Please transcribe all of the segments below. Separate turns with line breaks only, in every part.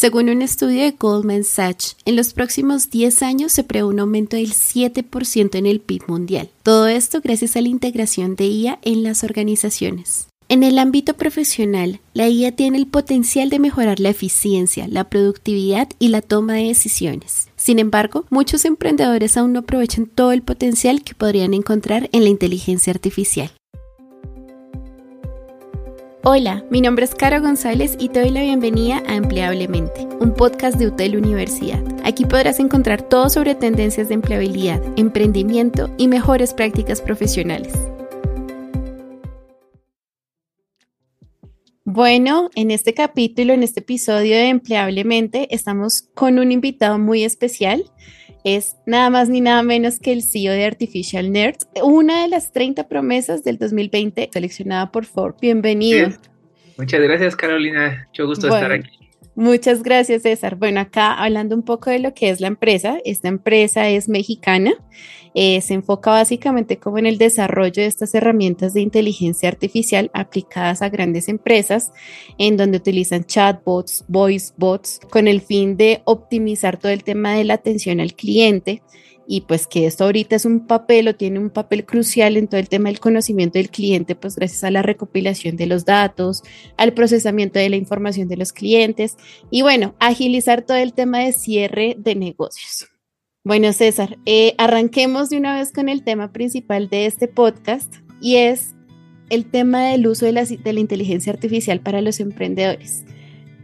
Según un estudio de Goldman Sachs, en los próximos 10 años se prevé un aumento del 7% en el PIB mundial. Todo esto gracias a la integración de IA en las organizaciones. En el ámbito profesional, la IA tiene el potencial de mejorar la eficiencia, la productividad y la toma de decisiones. Sin embargo, muchos emprendedores aún no aprovechan todo el potencial que podrían encontrar en la inteligencia artificial. Hola, mi nombre es Cara González y te doy la bienvenida a Empleablemente, un podcast de UTEL Universidad. Aquí podrás encontrar todo sobre tendencias de empleabilidad, emprendimiento y mejores prácticas profesionales. Bueno, en este capítulo, en este episodio de Empleablemente, estamos con un invitado muy especial es nada más ni nada menos que el CEO de Artificial Nerds, una de las 30 promesas del 2020 seleccionada por Ford. Bienvenido.
Muchas gracias, Carolina. Mucho gusto estar aquí.
Muchas gracias, César. Bueno, acá hablando un poco de lo que es la empresa, esta empresa es mexicana, eh, se enfoca básicamente como en el desarrollo de estas herramientas de inteligencia artificial aplicadas a grandes empresas, en donde utilizan chatbots, voice bots, con el fin de optimizar todo el tema de la atención al cliente y pues que esto ahorita es un papel o tiene un papel crucial en todo el tema del conocimiento del cliente, pues gracias a la recopilación de los datos, al procesamiento de la información de los clientes y bueno, agilizar todo el tema de cierre de negocios. Bueno, César, eh, arranquemos de una vez con el tema principal de este podcast y es el tema del uso de la, de la inteligencia artificial para los emprendedores.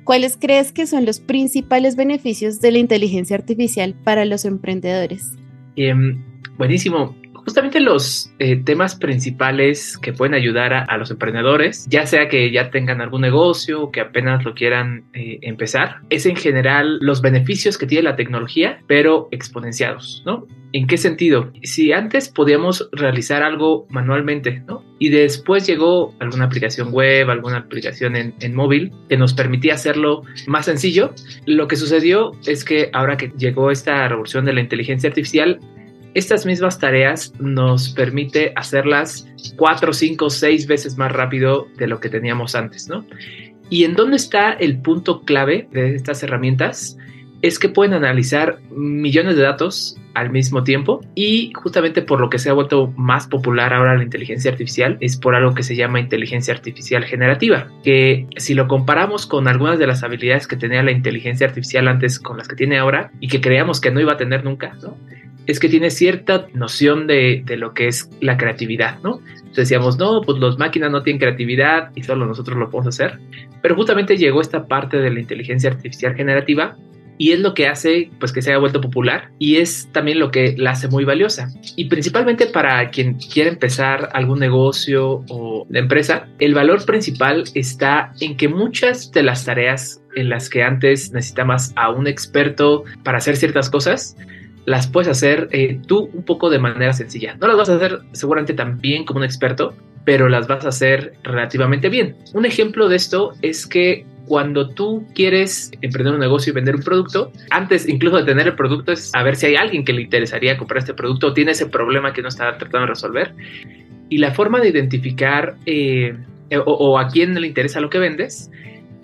¿Cuáles crees que son los principales beneficios de la inteligencia artificial para los emprendedores?
Em, buenísimo. Justamente los eh, temas principales que pueden ayudar a, los emprendedores, ya sea que ya tengan algún negocio o que apenas lo quieran eh, empezar, es en general los beneficios que tiene la tecnología, pero exponenciados, ¿no? ¿En qué sentido? Si antes podíamos realizar algo manualmente, ¿no? Y después llegó alguna aplicación web, alguna aplicación en, en, móvil que nos permitía hacerlo más sencillo, lo que sucedió es que ahora que llegó esta revolución de la inteligencia artificial, estas mismas tareas nos permite hacerlas cuatro, cinco, seis veces más rápido de lo que teníamos antes, ¿no? ¿Y en dónde está el punto clave de estas herramientas? Es que pueden analizar millones de datos al mismo tiempo y justamente por lo que se ha vuelto más popular ahora la inteligencia artificial es por algo que se llama inteligencia artificial generativa, que si lo comparamos con algunas de las habilidades que tenía la inteligencia artificial antes con las que tiene ahora y que creíamos que no iba a tener nunca, ¿no? es que tiene cierta noción de, lo que es la creatividad, ¿no? Decíamos, no, pues las máquinas no tienen creatividad y solo nosotros lo podemos hacer. Pero justamente llegó esta parte de la inteligencia artificial generativa y es lo que hace pues que se haya vuelto popular y es también lo que la hace muy valiosa y principalmente para quien quiere empezar algún negocio o de empresa el valor principal está en que muchas de las tareas en las que antes necesitabas a un experto para hacer ciertas cosas las puedes hacer eh, tú un poco de manera sencilla. No las vas a hacer seguramente tan bien como un experto, pero las vas a hacer relativamente bien. Un ejemplo de esto es que cuando tú quieres emprender un negocio y vender un producto, antes incluso de tener el producto es a ver si hay alguien que le interesaría comprar este producto o tiene ese problema que no está tratando de resolver. Y la forma de identificar eh, o, o a quién le interesa lo que vendes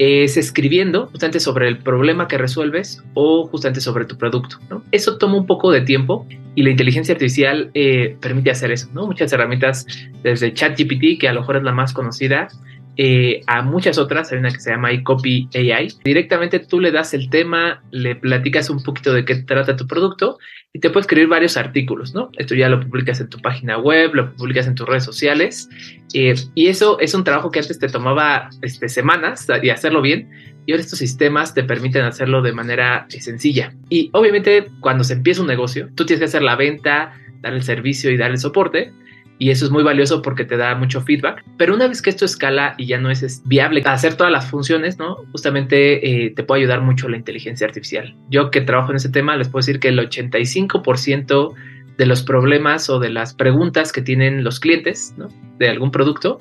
es escribiendo justamente sobre el problema que resuelves o justamente sobre tu producto. Eso toma un poco de tiempo y la inteligencia artificial eh, permite hacer eso. ¿no? Muchas herramientas desde ChatGPT, que a lo mejor es la más conocida, eh, a muchas otras, hay una que se llama iCopy AI. Directamente tú le das el tema, le platicas un poquito de qué trata tu producto y te puede escribir varios artículos, ¿no? Esto ya lo publicas en tu página web, lo publicas en tus redes sociales eh, y eso es un trabajo que antes te tomaba este, semanas y hacerlo bien y ahora estos sistemas te permiten hacerlo de manera eh, sencilla. Y obviamente cuando se empieza un negocio, tú tienes que hacer la venta, dar el servicio y dar el soporte y eso es muy valioso porque te da mucho feedback. Pero una vez que esto escala y ya no es viable hacer todas las funciones, ¿no? Justamente eh, te puede ayudar mucho la inteligencia artificial. Yo que trabajo en ese tema les puedo decir que el 85% de los problemas o de las preguntas que tienen los clientes ¿no? de algún producto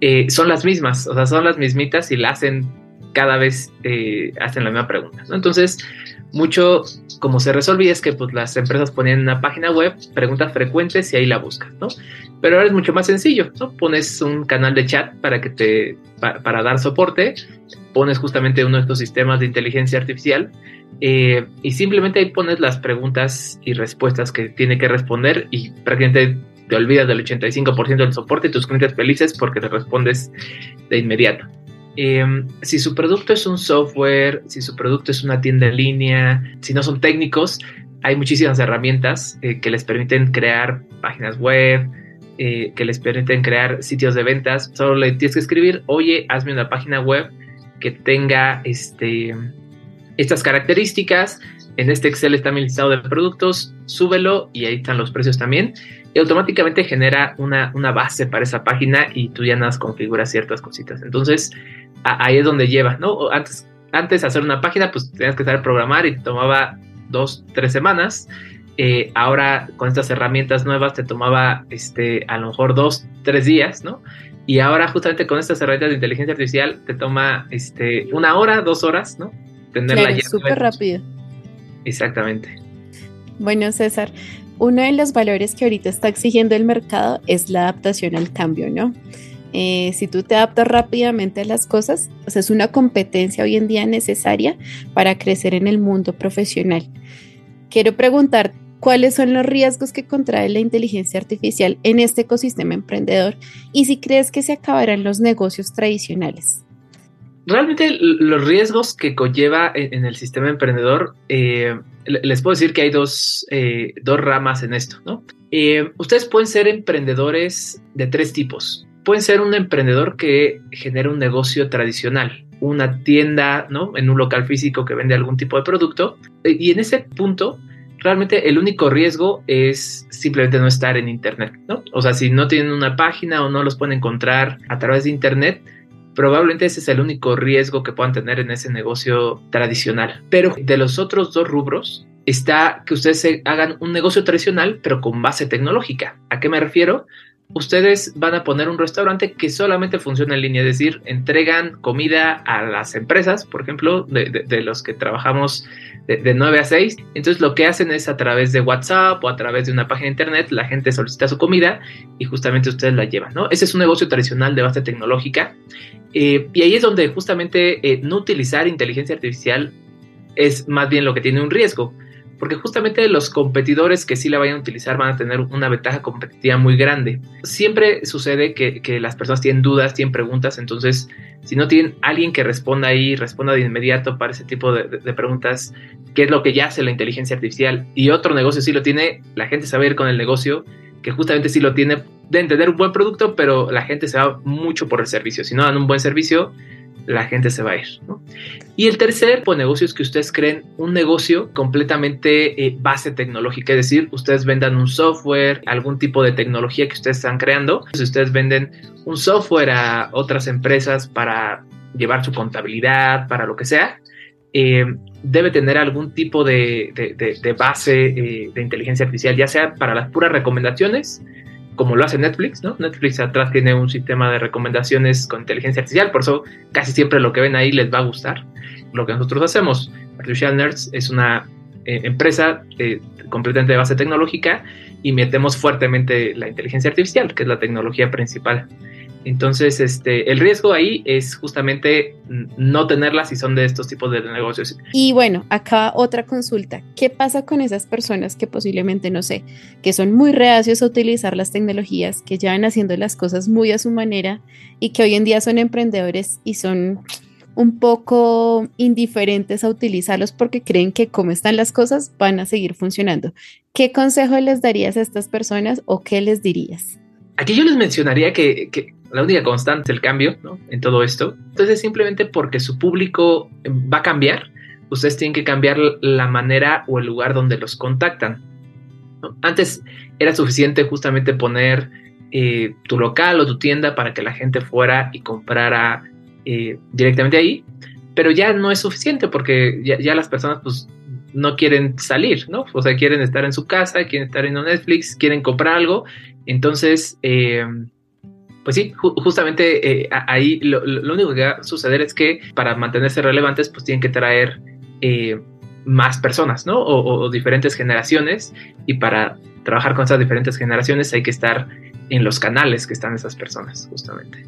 eh, son las mismas, o sea, son las mismitas y la hacen cada vez eh, hacen la misma pregunta. Entonces, mucho como se resolvía es que pues, las empresas ponían una página web, preguntas frecuentes y ahí la buscas, ¿no? Pero ahora es mucho más sencillo, ¿no? Pones un canal de chat para que te para, dar soporte, pones justamente uno de estos sistemas de inteligencia artificial eh, y simplemente ahí pones las preguntas y respuestas que tiene que responder y prácticamente te olvidas del 85% del soporte y tus clientes felices porque te respondes de inmediato. Em, si su producto es un software, si su producto es una tienda en línea, si no son técnicos, hay muchísimas herramientas eh, que les permiten crear páginas web, eh, que les permiten crear sitios de ventas. Solo le tienes que escribir, oye, hazme una página web que tenga este, estas características. En este Excel está mi listado de productos, súbelo y ahí están los precios también. Y automáticamente genera una, una base para esa página y tú ya nada configuras ciertas cositas. Entonces, ahí es donde lleva, ¿no? Antes, antes de hacer una página, pues tenías que saber programar y tomaba dos, tres semanas. Eh, ahora con estas herramientas nuevas te tomaba este, a lo mejor dos, tres días, ¿no? Y ahora justamente con estas herramientas de inteligencia artificial te toma este, una hora, dos horas, ¿no?
Tenerla claro, súper rápido.
Exactamente.
Bueno, César, uno de los valores que ahorita está exigiendo el mercado es la adaptación al cambio, ¿no? Eh, si tú te adaptas rápidamente a las cosas, es una competencia hoy en día necesaria para crecer en el mundo profesional. Quiero preguntar, ¿cuáles son los riesgos que contrae la inteligencia artificial en este ecosistema emprendedor? Y si crees que se acabarán los negocios tradicionales.
Realmente los riesgos que conlleva en, el sistema emprendedor, eh, les puedo decir que hay dos, eh, dos ramas en esto, ¿no? ustedes pueden ser emprendedores de tres tipos pueden ser un emprendedor que genera un negocio tradicional, una tienda, ¿no? En un local físico que vende algún tipo de producto. Y en ese punto, realmente el único riesgo es simplemente no estar en Internet, ¿no? O sea, si no tienen una página o no los pueden encontrar a través de Internet, probablemente ese es el único riesgo que puedan tener en ese negocio tradicional. Pero de los otros dos rubros está que ustedes hagan un negocio tradicional, pero con base tecnológica. ¿A qué me refiero? ustedes van a poner un restaurante que solamente funciona en línea, es decir, entregan comida a las empresas, por ejemplo, de, los que trabajamos de, 9 a 6. Entonces lo que hacen es a través de WhatsApp o a través de una página de internet, la gente solicita su comida y justamente ustedes la llevan, ¿no? Ese es un negocio tradicional de base tecnológica. Eh, y ahí es donde justamente eh, no utilizar inteligencia artificial es más bien lo que tiene un riesgo porque justamente los competidores que sí la vayan a utilizar van a tener una ventaja competitiva muy grande. Siempre sucede que, las personas tienen dudas, tienen preguntas, entonces si no tienen alguien que responda ahí, responda de inmediato para ese tipo de, preguntas, qué es lo que ya hace la inteligencia artificial y otro negocio sí lo tiene, la gente sabe ir con el negocio que justamente sí lo tiene, de tener un buen producto, pero la gente se va mucho por el servicio. Si no dan un buen servicio, la gente se va a ir. Y el tercer de negocio es que ustedes creen un negocio completamente eh, base tecnológica, es decir, ustedes vendan un software, algún tipo de tecnología que ustedes están creando. Si ustedes venden un software a otras empresas para llevar su contabilidad, para lo que sea, eh, debe tener algún tipo de, base eh, de inteligencia artificial, ya sea para las puras recomendaciones, como lo hace Netflix, ¿no? Netflix atrás tiene un sistema de recomendaciones con inteligencia artificial, por eso casi siempre lo que ven ahí les va a gustar. Lo que nosotros hacemos, Artificial Nerds es una eh, empresa completamente de base tecnológica y metemos fuertemente la inteligencia artificial, que es la tecnología principal entonces, este, el riesgo ahí es justamente no tenerlas si son de estos tipos de negocios.
Y bueno, acá otra consulta. ¿Qué pasa con esas personas que posiblemente, no sé, que son muy reacios a utilizar las tecnologías, que llevan haciendo las cosas muy a su manera y que hoy en día son emprendedores y son un poco indiferentes a utilizarlos porque creen que como están las cosas van a seguir funcionando? ¿Qué consejo les darías a estas personas o qué les dirías?
Aquí yo les mencionaría que, la única constante es el cambio en todo esto. Entonces, simplemente porque su público va a cambiar, ustedes tienen que cambiar la manera o el lugar donde los contactan. Antes era suficiente justamente poner eh, tu local o tu tienda para que la gente fuera y comprara eh, directamente ahí, pero ya no es suficiente porque ya, las personas pues no quieren salir, ¿no? O sea, quieren estar en su casa, quieren estar en Netflix, quieren comprar algo entonces, eh, pues sí, justamente eh, ahí lo, único que va a suceder es que para mantenerse relevantes, pues tienen que traer eh, más personas, ¿no? O, o, diferentes generaciones. Y para trabajar con esas diferentes generaciones hay que estar en los canales que están esas personas, justamente.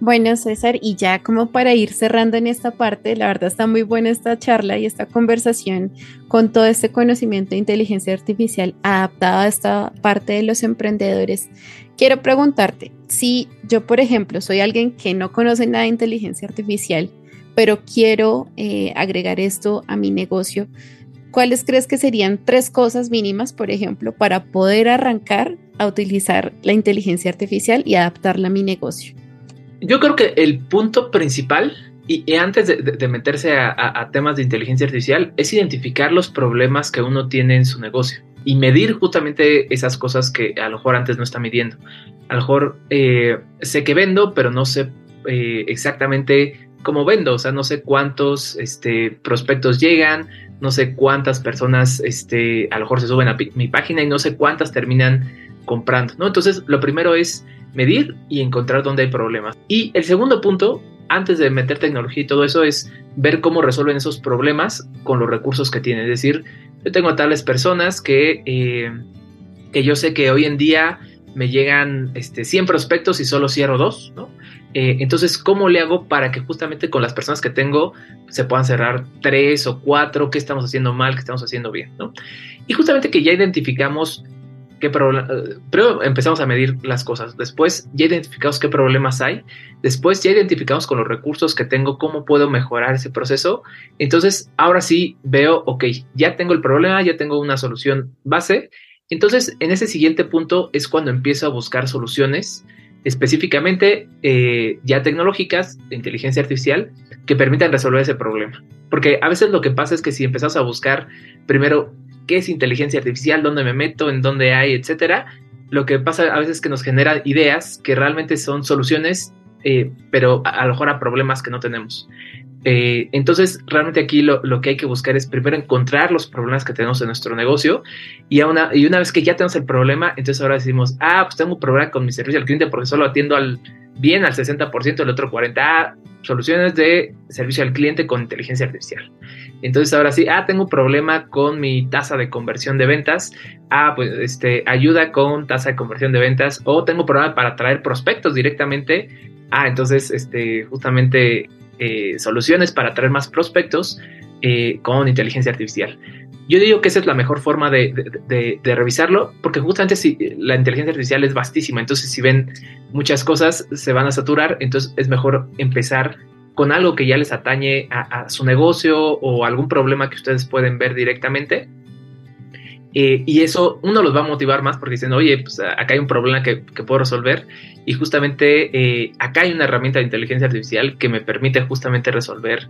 Bueno, César, y ya como para ir cerrando en esta parte, la verdad está muy buena esta charla y esta conversación con todo este conocimiento de inteligencia artificial adaptado a esta parte de los emprendedores. Quiero preguntarte, si yo, por ejemplo, soy alguien que no conoce nada de inteligencia artificial, pero quiero eh, agregar esto a mi negocio, ¿cuáles crees que serían tres cosas mínimas, por ejemplo, para poder arrancar a utilizar la inteligencia artificial y adaptarla a mi negocio?
Yo creo que el punto principal, y, antes de, meterse a temas de inteligencia artificial, es identificar los problemas que uno tiene en su negocio y medir justamente esas cosas que a lo mejor antes no está midiendo. A lo mejor eh, sé que vendo, pero no sé eh, exactamente cómo vendo, o sea, no sé cuántos este, prospectos llegan, no sé cuántas personas este, a lo mejor se suben a mi página y no sé cuántas terminan comprando, ¿no? Entonces, lo primero es medir y encontrar dónde hay problemas. Y el segundo punto, antes de meter tecnología y todo eso, es ver cómo resuelven esos problemas con los recursos que tienen. Es decir, yo tengo a tales personas que, eh, que yo sé que hoy en día me llegan este, 100 prospectos y solo cierro dos, ¿no? Eh, entonces, ¿cómo le hago para que justamente con las personas que tengo se puedan cerrar tres o cuatro? ¿Qué estamos haciendo mal? ¿Qué estamos haciendo bien? Y justamente que ya identificamos qué primero empezamos a medir las cosas, después ya identificamos qué problemas hay, después ya identificamos con los recursos que tengo cómo puedo mejorar ese proceso, entonces ahora sí veo, ok, ya tengo el problema, ya tengo una solución base, entonces en ese siguiente punto es cuando empiezo a buscar soluciones específicamente eh, ya tecnológicas de inteligencia artificial que permitan resolver ese problema. Porque a veces lo que pasa es que si empezamos a buscar primero qué es inteligencia artificial, dónde me meto, en dónde hay, etcétera. Lo que pasa a veces es que nos genera ideas que realmente son soluciones, eh, pero a, lo mejor a problemas que no tenemos. Eh, entonces, realmente aquí lo, que hay que buscar es primero encontrar los problemas que tenemos en nuestro negocio y, una, y una vez que ya tenemos el problema, entonces ahora decimos, ah, pues tengo un problema con mi servicio al cliente porque solo atiendo al bien al 60%, el otro 40%, ah, soluciones de servicio al cliente con inteligencia artificial. Entonces ahora sí, ah, tengo un problema con mi tasa de conversión de ventas. Ah, pues este, ayuda con tasa de conversión de ventas. O tengo problema para traer prospectos directamente. Ah, entonces, este, justamente eh, soluciones para traer más prospectos eh, con inteligencia artificial. Yo digo que esa es la mejor forma de, de, revisarlo, porque justamente si la inteligencia artificial es vastísima, entonces si ven muchas cosas se van a saturar, entonces es mejor empezar con algo que ya les atañe a, su negocio o algún problema que ustedes pueden ver directamente. Eh, y eso uno los va a motivar más porque dicen, oye, pues acá hay un problema que, puedo resolver y justamente eh, acá hay una herramienta de inteligencia artificial que me permite justamente resolver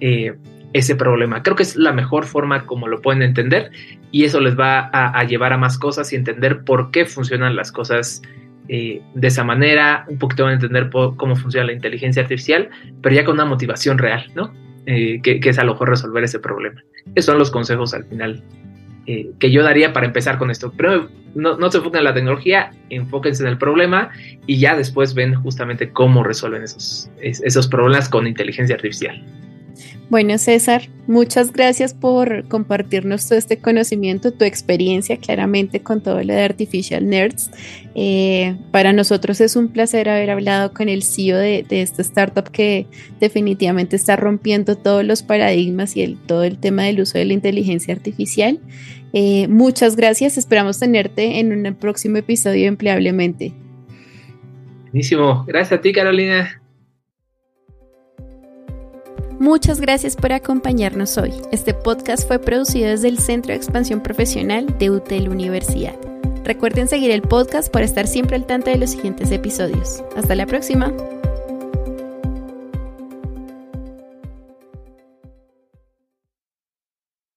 eh, ese problema. Creo que es la mejor forma como lo pueden entender y eso les va a, llevar a más cosas y entender por qué funcionan las cosas eh, de esa manera, un poquito van a entender cómo funciona la inteligencia artificial, pero ya con una motivación real, ¿no? Eh, que, es a lo mejor resolver ese problema. Esos son los consejos al final eh, que yo daría para empezar con esto. Pero no, no se enfoquen en la tecnología, enfóquense en el problema y ya después ven justamente cómo resuelven esos, esos problemas con inteligencia artificial.
Bueno, César, muchas gracias por compartirnos todo este conocimiento, tu experiencia claramente con todo lo de Artificial Nerds. Eh, para nosotros es un placer haber hablado con el CEO de, esta startup que definitivamente está rompiendo todos los paradigmas y el, todo el tema del uso de la inteligencia artificial. Eh, muchas gracias, esperamos tenerte en un próximo episodio empleablemente.
Buenísimo, gracias a ti Carolina.
Muchas gracias por acompañarnos hoy. Este podcast fue producido desde el Centro de Expansión Profesional de UTEL Universidad. Recuerden seguir el podcast para estar siempre al tanto de los siguientes episodios. Hasta la próxima.